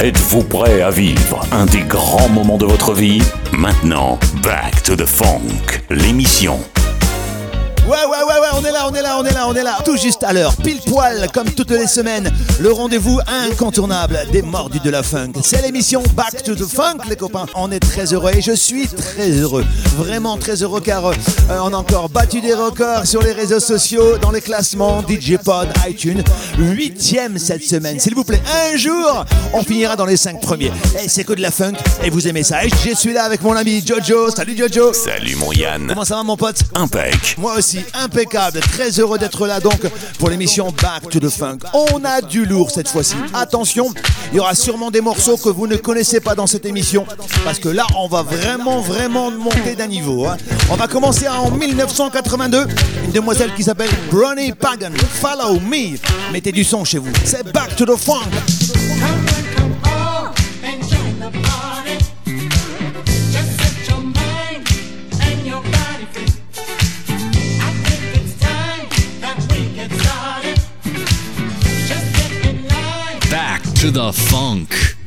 Êtes-vous prêt à vivre un des grands moments de votre vie? Maintenant, Back to the Funk, l'émission Ouais, ouais, ouais, ouais, on est là, on est là, on est là, on est là. Tout juste à l'heure, pile poil, comme toutes les semaines, le rendez-vous incontournable des mordus de la funk. C'est l'émission Back to the Funk, les copains. On est très heureux et je suis très heureux. Vraiment très heureux car euh, on a encore battu des records sur les réseaux sociaux, dans les classements, DJ Pod, iTunes. Huitième cette semaine. S'il vous plaît, un jour, on finira dans les cinq premiers. Et c'est que de la funk et vous aimez ça. Et je suis là avec mon ami Jojo. Salut Jojo. Salut mon Yann. Comment ça va mon pote? Impec. Moi aussi, impeccable. Très heureux d'être là donc pour l'émission Back to the Funk. On a du lourd cette fois-ci. Attention, il y aura sûrement des morceaux que vous ne connaissez pas dans cette émission. Parce que là, on va vraiment, vraiment monter d'un niveau. hein. On va commencer en 1982. Une demoiselle qui s'appelle Bronnie Pagan. Follow me. Mettez du son chez vous. C'est Back to the Funk. To the funk.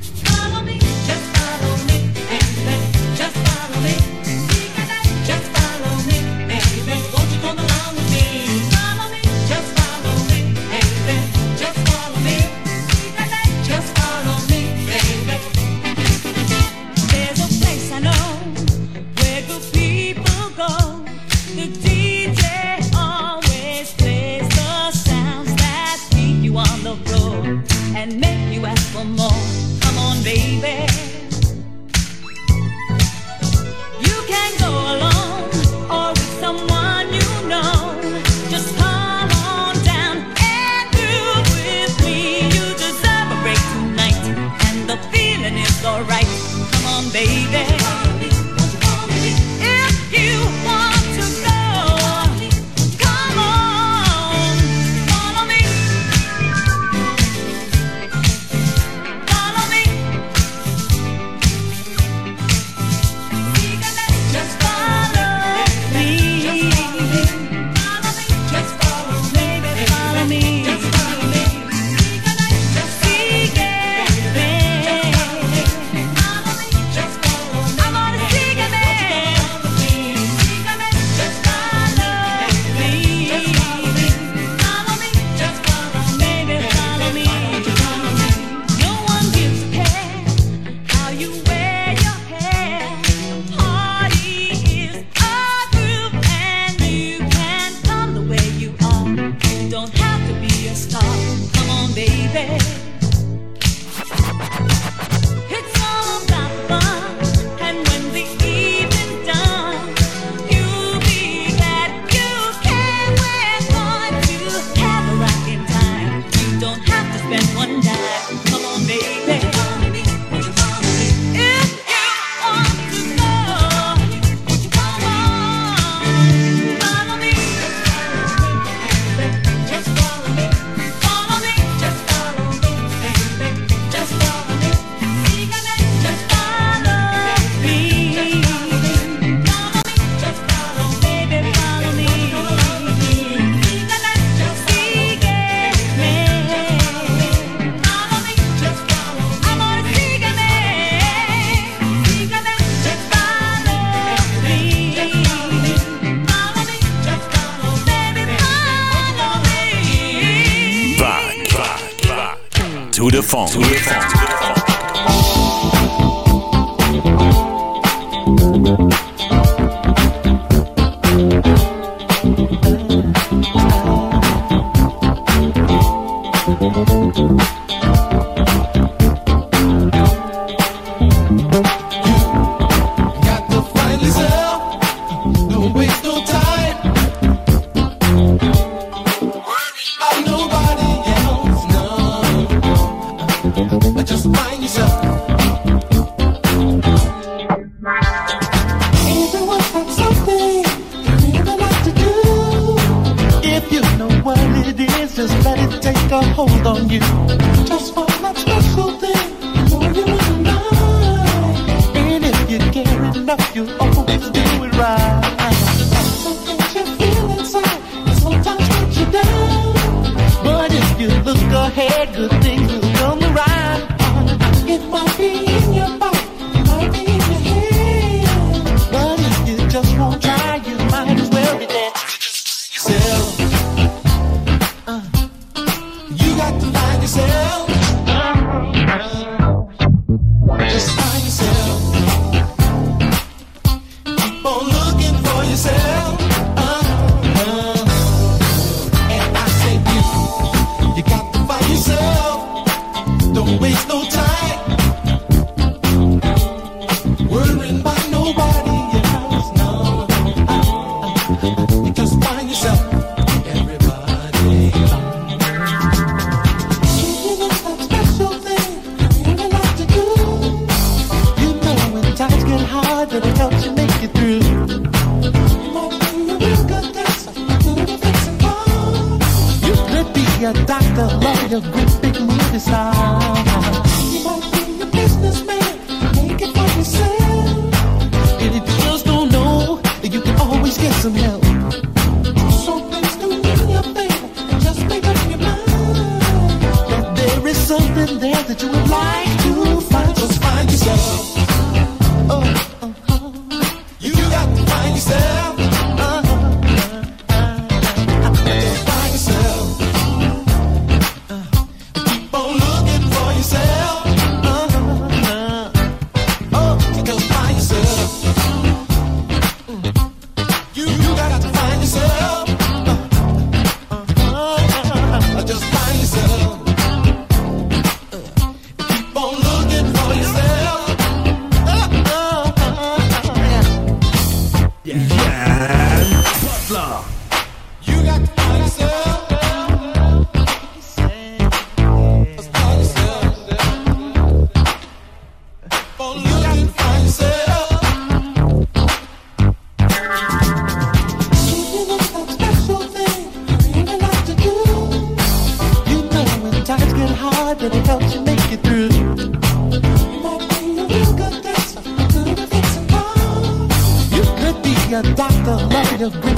of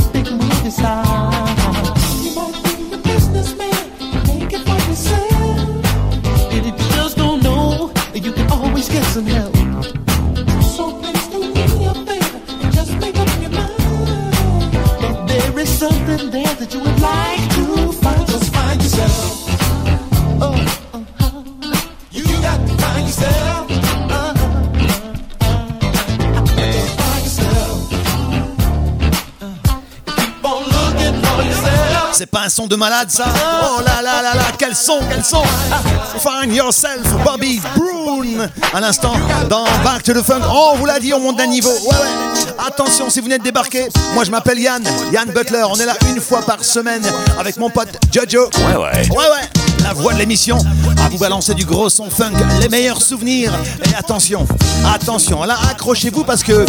malade, ça. Oh là là là là, quel son, quel son. Ah, find yourself, Bobby Brown. À l'instant, dans Back to the Funk. Oh, on vous l'a dit, on monte d'un niveau. Ouais, ouais. Attention, si vous venez de débarquer, moi je m'appelle Yann, Yann Butler. On est là une fois par semaine avec mon pote Jojo. Ouais, ouais. Ouais, ouais. La voix de l'émission à vous balancer du gros son funk, les meilleurs souvenirs. Et attention, attention, là accrochez-vous parce que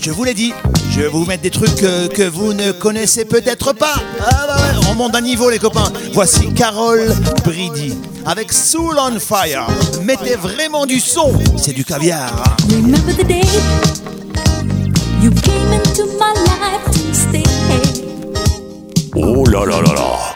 je vous l'ai dit, je vais vous mettre des trucs que, vous ne connaissez peut-être pas. Ah bah ouais, on monte d'un niveau les copains. Voici Carole Bridi avec Soul on Fire. Mettez vraiment du son, c'est du caviar. Oh là là là là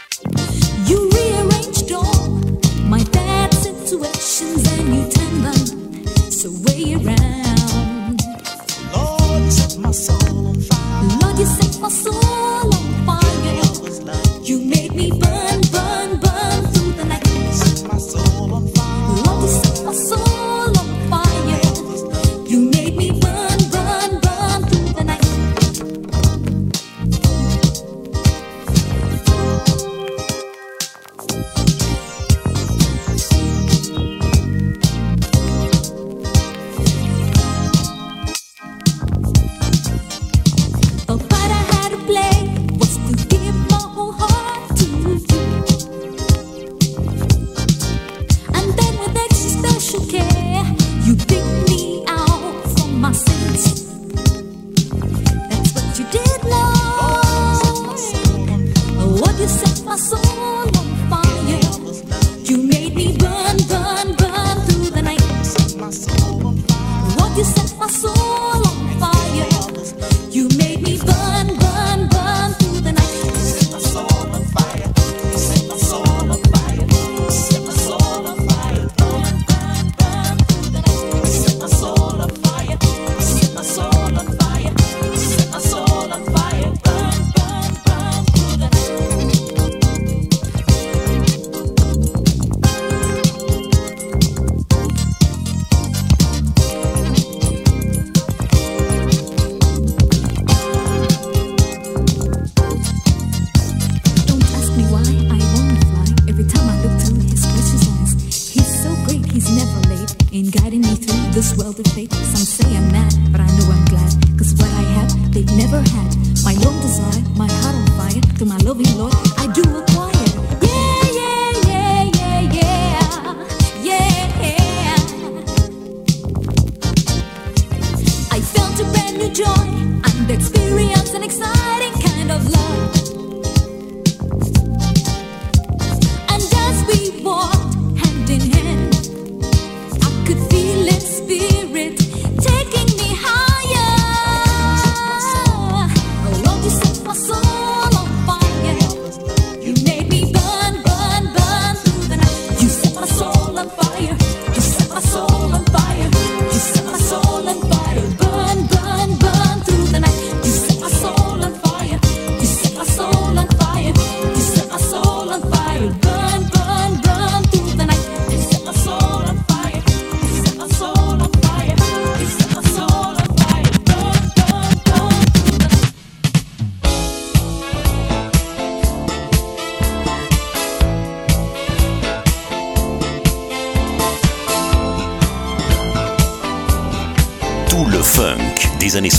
feito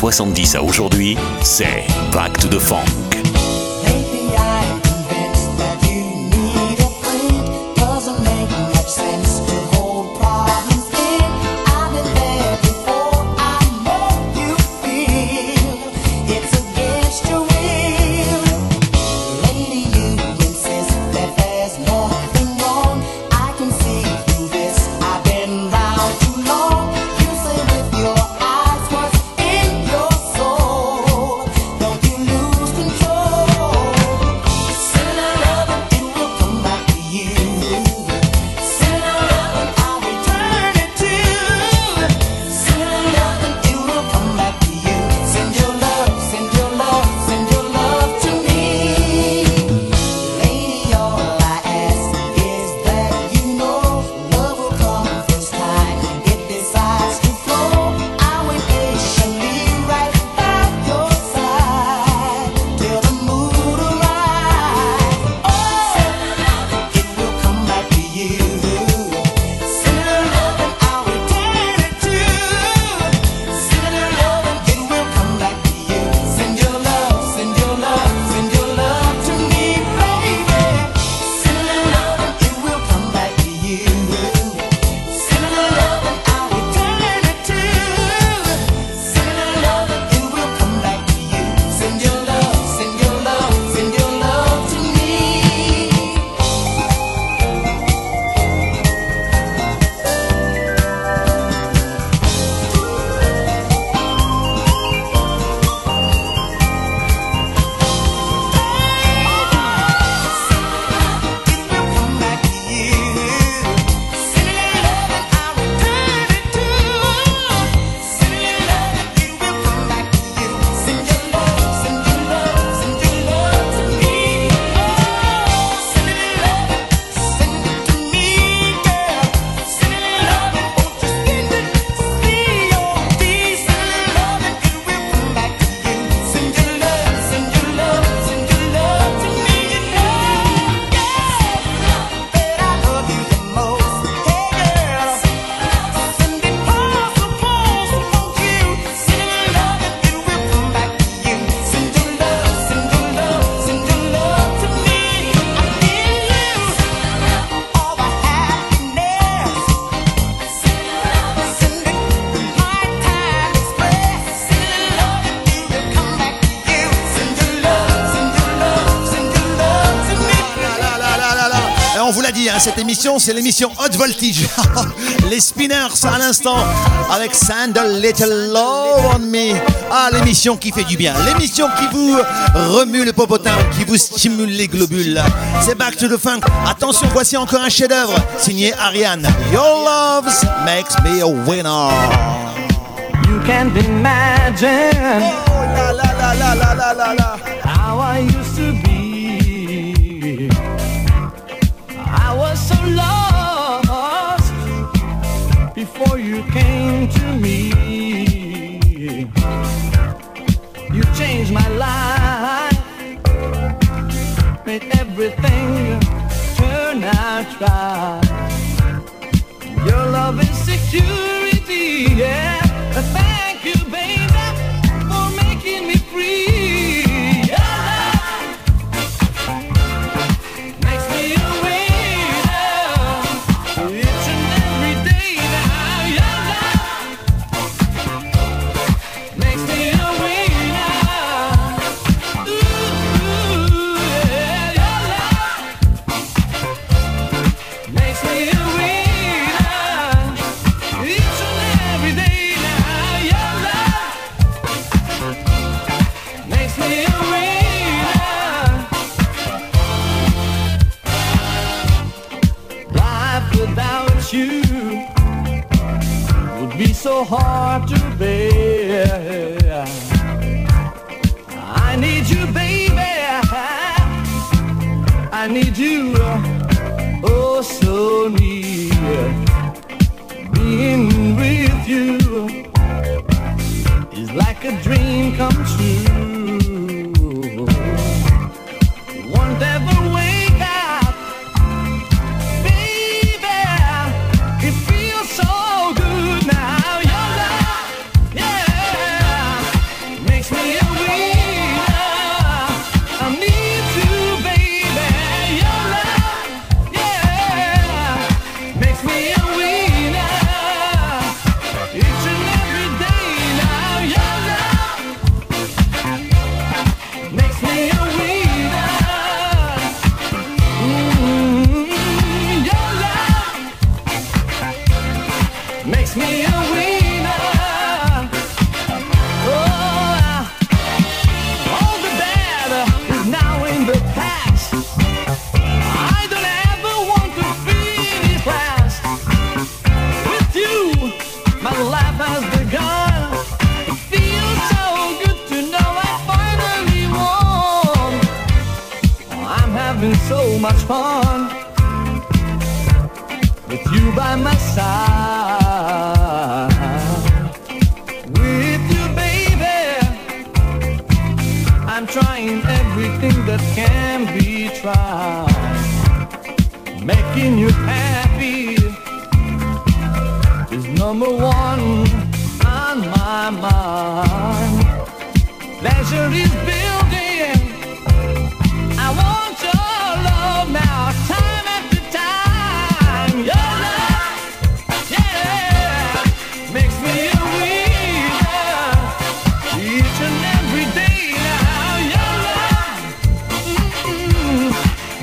70 à aujourd'hui, c'est Back to the Funk. vous l'a dit, hein, cette émission, c'est l'émission Hot Voltage. les Spinners à l'instant avec Sandal Little Love on Me. Ah, l'émission qui fait du bien, l'émission qui vous remue le popotin, qui vous stimule les globules. C'est Back to the Funk. Attention, voici encore un chef-d'œuvre signé Ariane. Your loves makes me a winner. You can't imagine. Oh, la, la, la, sky. Your love is security, yeah. So near. Being with you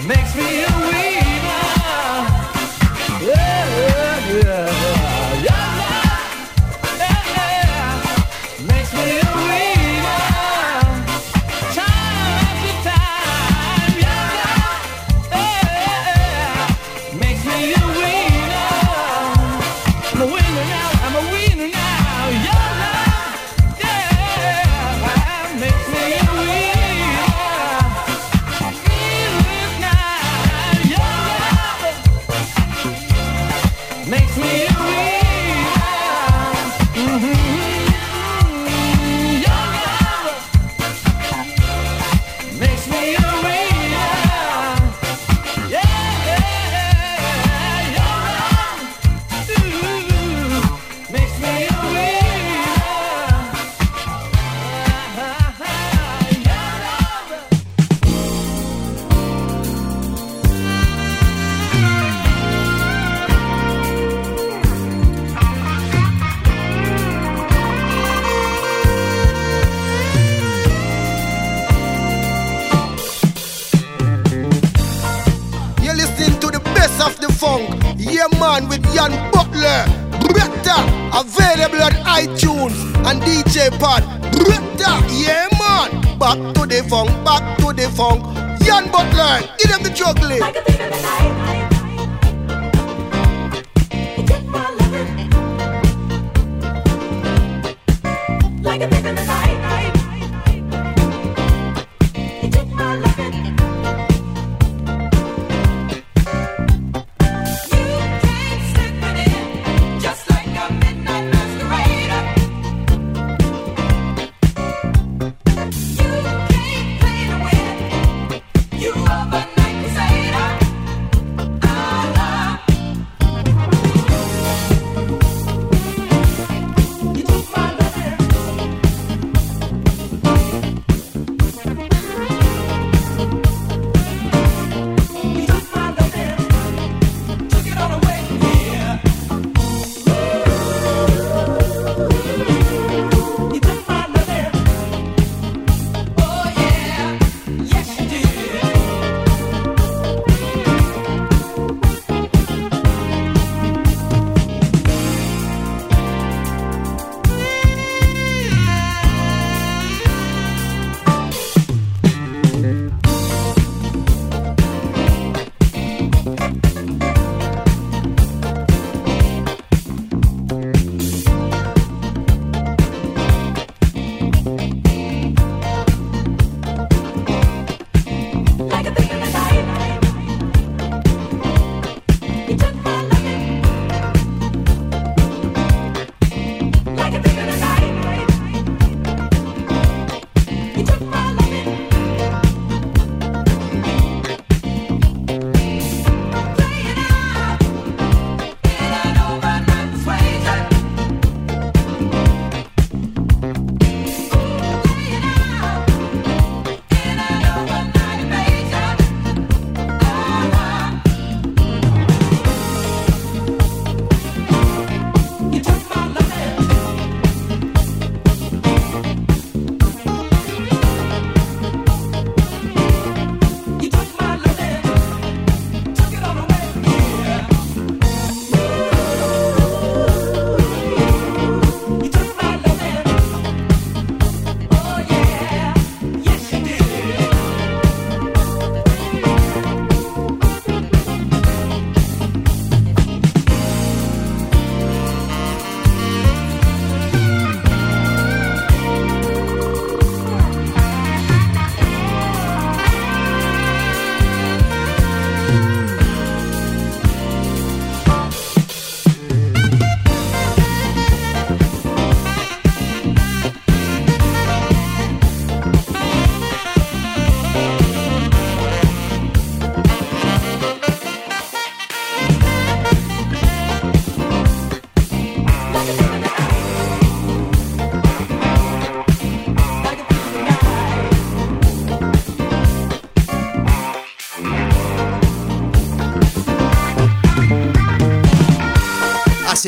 makes me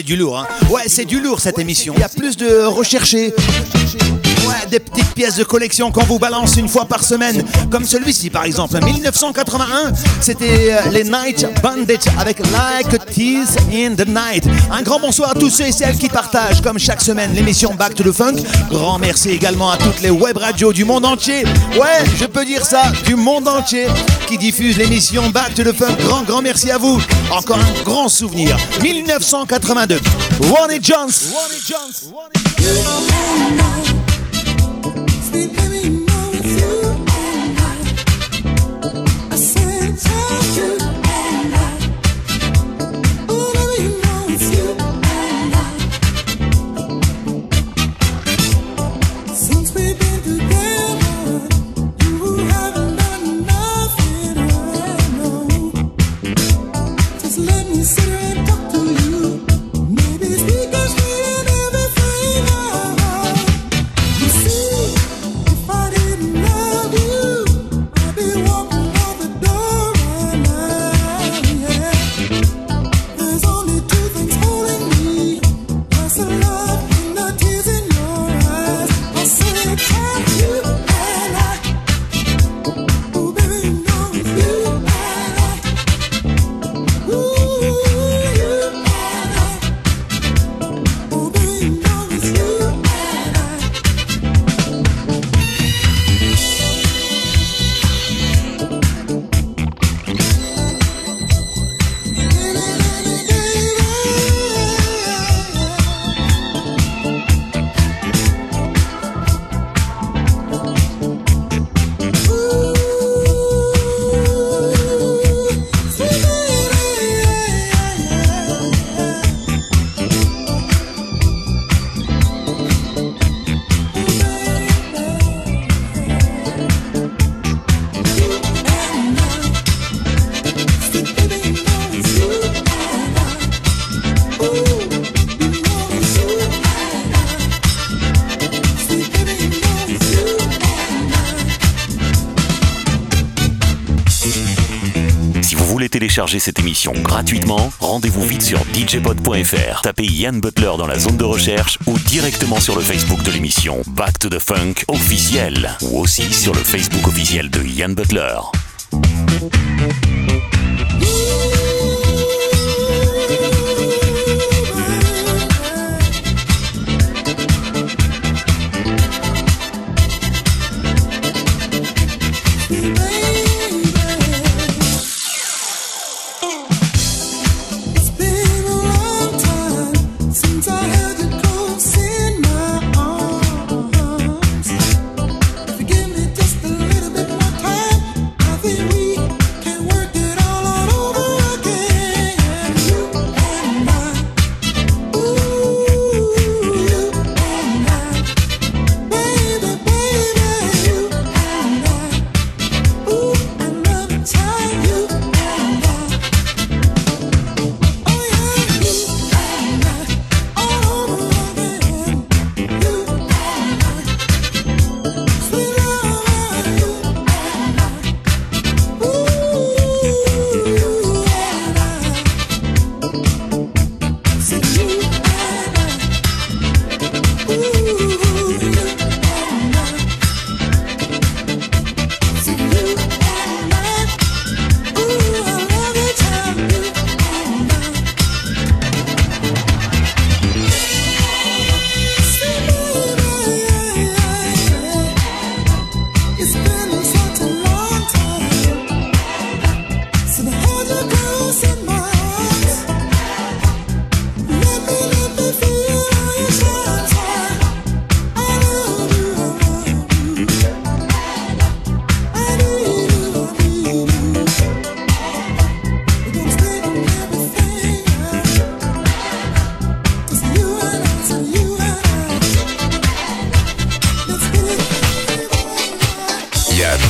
c'est du lourd. Hein. Ouais, c'est du lourd cette émission. Il y a plus de recherchés. Des petites pièces de collection qu'on vous balance une fois par semaine, comme celui-ci par exemple. 1981, c'était euh, les Night Bandits avec Like a Tease in the Night. Un grand bonsoir à tous ceux et celles qui partagent, comme chaque semaine, l'émission Back to the Funk. Grand merci également à toutes les web radios du monde entier. Ouais, je peux dire ça, du monde entier, qui diffusent l'émission Back to the Funk. Grand, grand merci à vous. Encore un grand souvenir. 1982. Ronnie Jones. Ronnie Jones. Télécharger cette émission gratuitement, rendez-vous vite sur djpod.fr. Tapez Yann Butler dans la zone de recherche ou directement sur le Facebook de l'émission Back to the Funk officiel ou aussi sur le Facebook officiel de Yann Butler.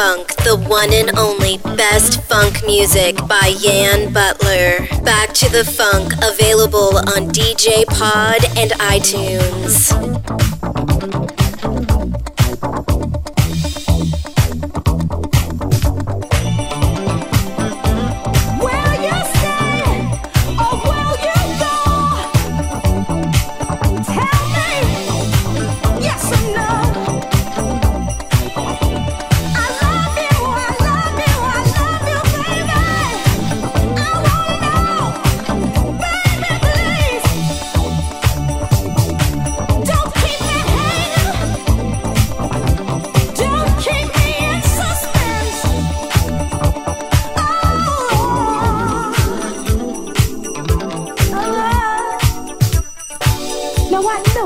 Funk, the one and only best funk music by Yan Butler. Back to the Funk, available on DJ Pod and iTunes.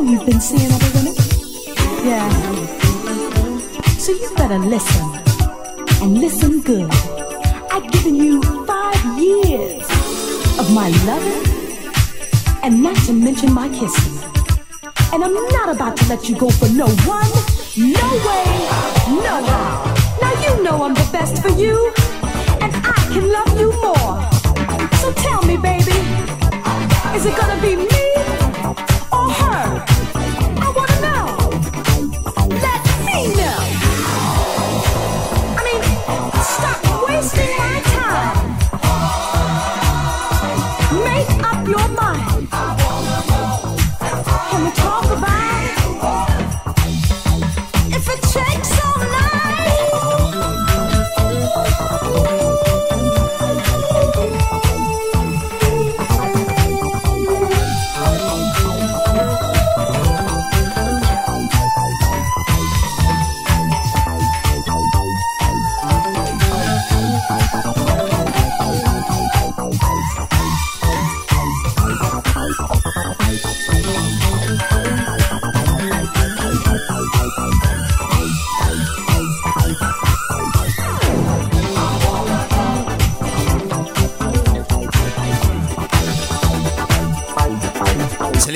long you've been seeing other women? Yeah. So you better listen. And listen good. I've given you five years of my loving, and not to mention my kissing. And I'm not about to let you go for no one, no way, no how. Now you know I'm the best for you, and I can love you more. So tell me, baby, is it gonna be me?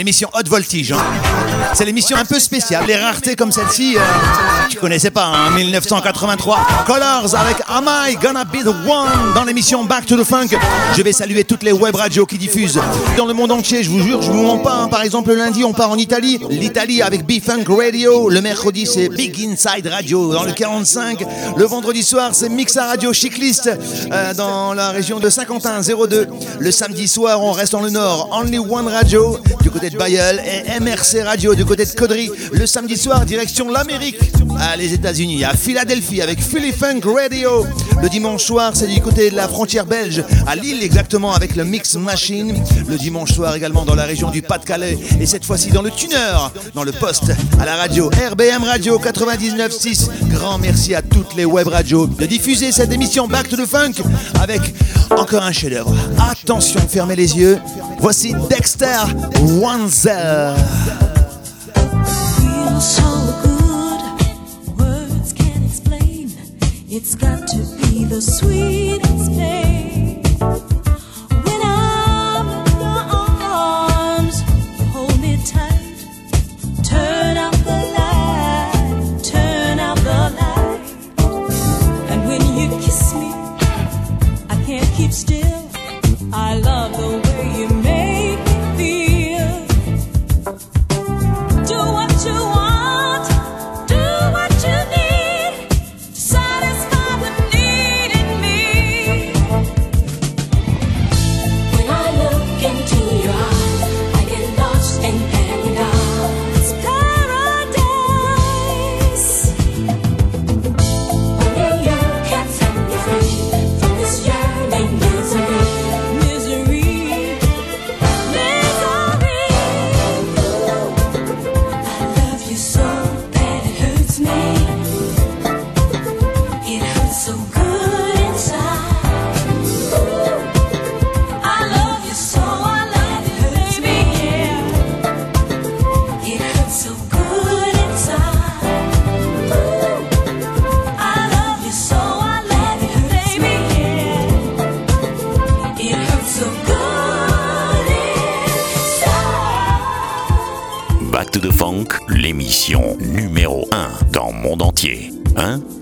L'émission Hot Voltage. hein. C'est l'émission un peu spéciale. Les raretés comme celle-ci, euh, tu connaissais pas, hein, 1983. Colors avec Am I Gonna Be the One dans l'émission Back to the Funk. Je vais saluer toutes les web radios qui diffusent dans le monde entier. Je vous jure, je vous mens pas. hein. Par exemple, le lundi, on part en Italie. L'Italie avec B-Funk Radio. Le mercredi, c'est Big Inside Radio dans le 45. Le vendredi soir, c'est Mixa Radio Chiclist euh, dans la région de Saint-Quentin 02. Le samedi soir, on reste dans le nord. Only One Radio du côté de Bayeul et MRC Radio du côté de Caudry. Le samedi soir, direction l'Amérique, à les États-Unis, à Philadelphie avec Philly Funk Radio. Le dimanche soir, c'est du côté de la frontière belge, à Lille exactement avec le Mix Machine. Le dimanche soir également dans la région du Pas-de-Calais et cette fois-ci dans le tuner, dans le poste, à la radio RBM Radio 99.6. Grand merci à toutes les web radios de diffuser cette émission Back to the Funk avec encore un chef-d'œuvre. Attention, fermez les yeux. Voici Dexter Wanzer. It's got to be the sweetest pain. Hein?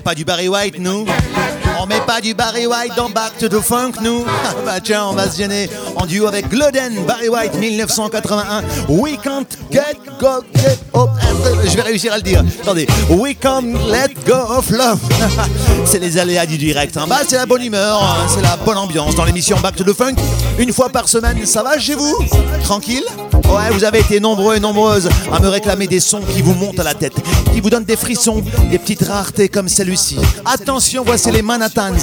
Met pas du Barry White, nous On met pas du Barry White dans Back to the Funk, nous Ah Bah tiens, on va se gêner en duo avec Gloden, Barry White 1981. We can't get go get up. Je vais réussir à le dire. Attendez. We can't let go of love. c'est les aléas du direct. hein. Bah c'est la bonne humeur, hein. c'est la bonne ambiance dans l'émission Back to the Funk. Une fois par semaine, ça va chez vous? Tranquille? Ouais, vous avez été nombreux et nombreuses à me réclamer des sons qui vous montent à la tête, qui vous donnent des frissons, des petites raretés comme celle-ci. Attention, voici les Manhattans.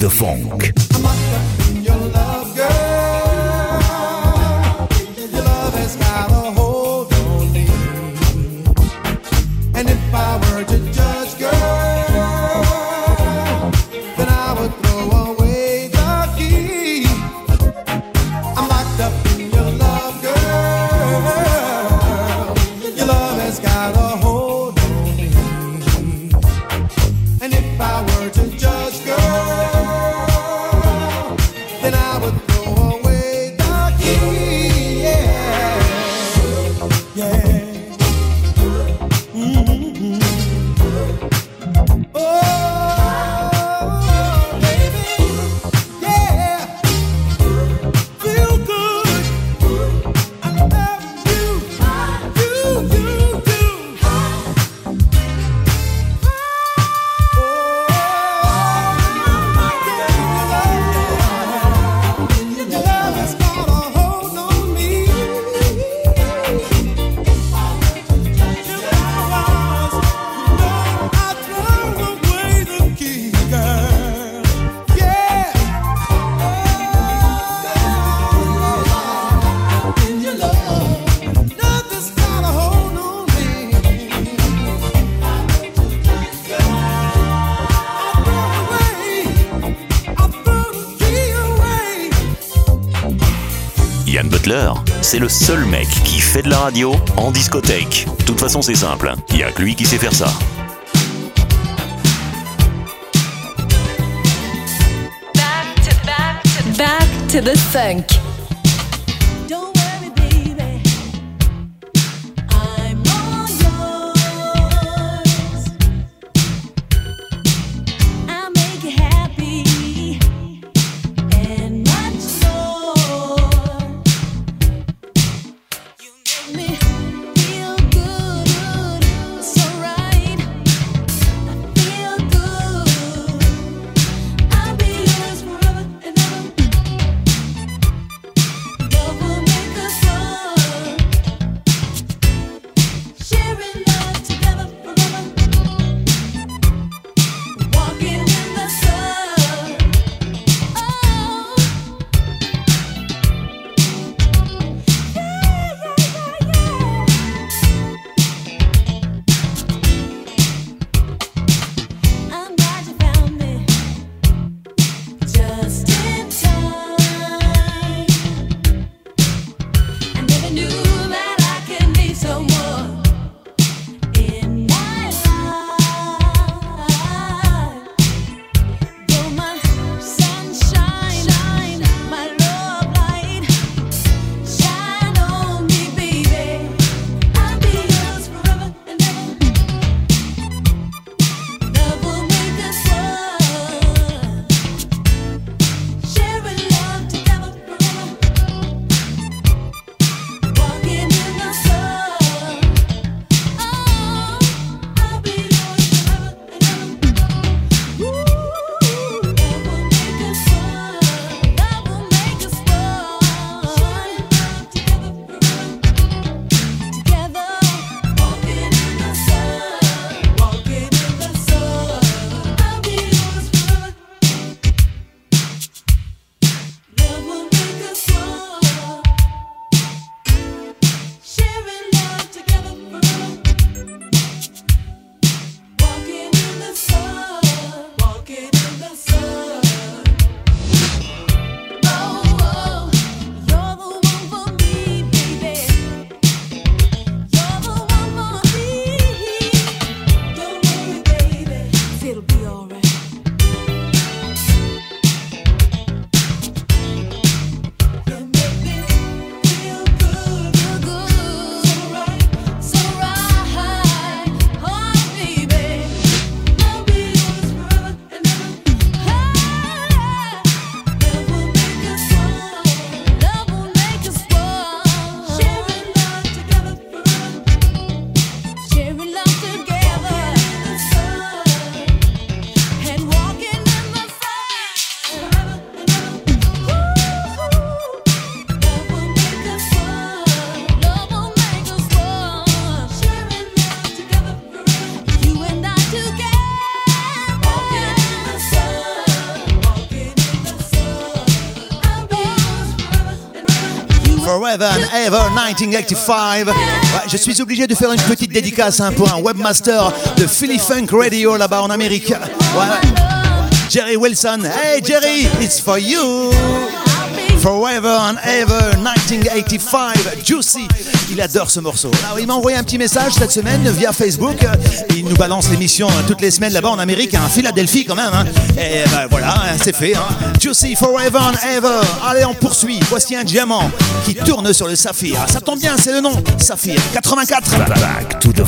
Back to the funk. Le seul mec qui fait de la radio en discothèque. De toute façon, c'est simple, il y a que lui qui sait faire ça. Ever 1985. Je suis obligé de faire une petite dédicace hein, pour un webmaster de Philly Funk Radio là-bas en Amérique. Jerry Wilson. Hey Jerry, it's for you. Forever and Ever 1985, Juicy. Il adore ce morceau. Alors, il m'a envoyé un petit message cette semaine via Facebook. Il nous balance l'émission hein, toutes les semaines là-bas en Amérique, à Philadelphie quand même. Hein. Et ben voilà, c'est fait. Juicy Forever and Ever. Allez, on poursuit. Voici un diamant qui tourne sur le saphir. Ça tombe bien, c'est le nom. Saphir 84. Back to the.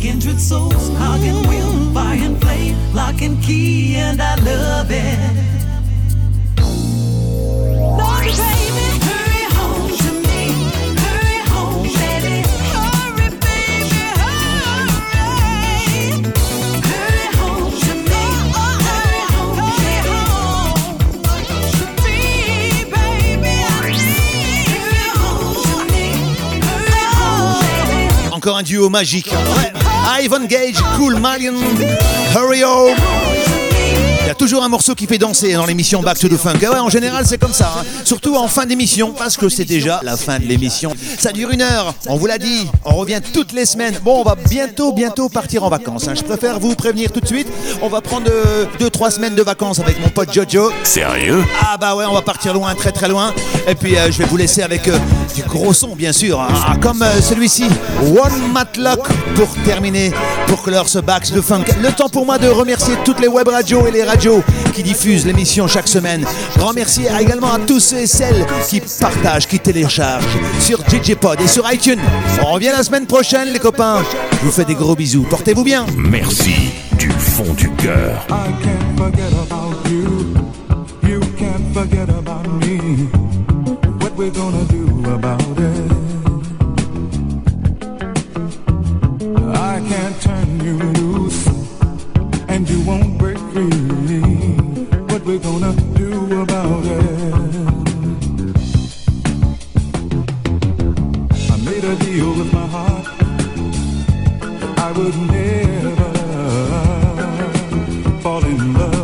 kindred souls, hug and will, buy and play, lock and key, and I love it. encore un duo magique. Ouais. Ivan Gage, Cool Malion, Hurry Home. Toujours un morceau qui fait danser dans l'émission Back to the Funk. Ouais, en général, c'est comme ça. hein. Surtout en fin d'émission, parce que c'est déjà la fin de l'émission. Ça dure une heure, on vous l'a dit. On revient toutes les semaines. Bon, on va bientôt, bientôt partir en vacances. hein. Je préfère vous prévenir tout de suite. On va prendre 2-3 semaines de vacances avec mon pote Jojo. Sérieux? Ah bah ouais, on va partir loin, très très loin. Et puis euh, je vais vous laisser avec euh, du gros son, bien sûr, hein. Ah, comme euh, celui-ci, One Matlock, pour terminer, pour clore ce Bax de Funk. Le temps pour moi de remercier toutes les web radios et les radios qui diffusent l'émission chaque semaine. Grand merci également à tous ceux et celles qui partagent, qui téléchargent sur DJ Pod et sur iTunes. On revient la semaine prochaine, les copains. Je vous fais des gros bisous. Portez-vous bien. Merci du fond du cœur. I can't forget about you. You can't forget about me. What we're gonna do about it? And you won't break free. What we're gonna do about it? I made a deal with my heart. I would never fall in love